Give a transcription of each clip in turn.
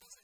God doesn't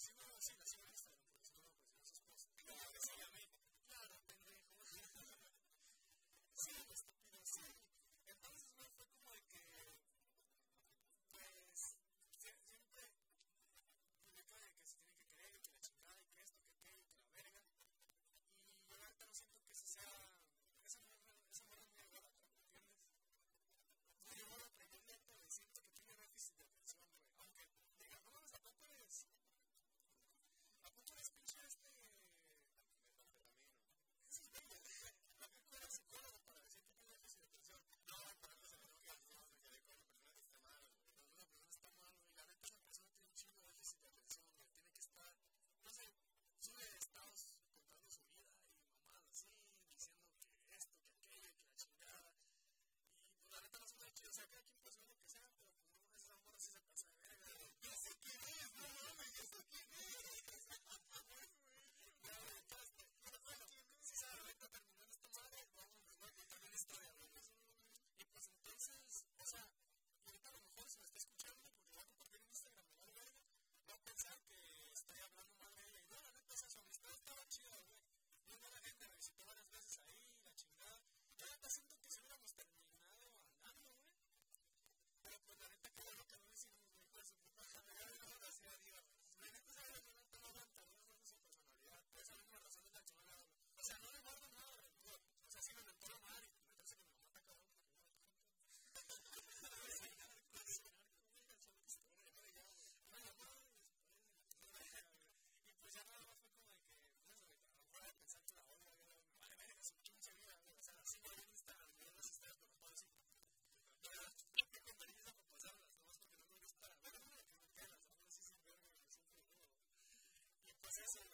行动性的 Yes.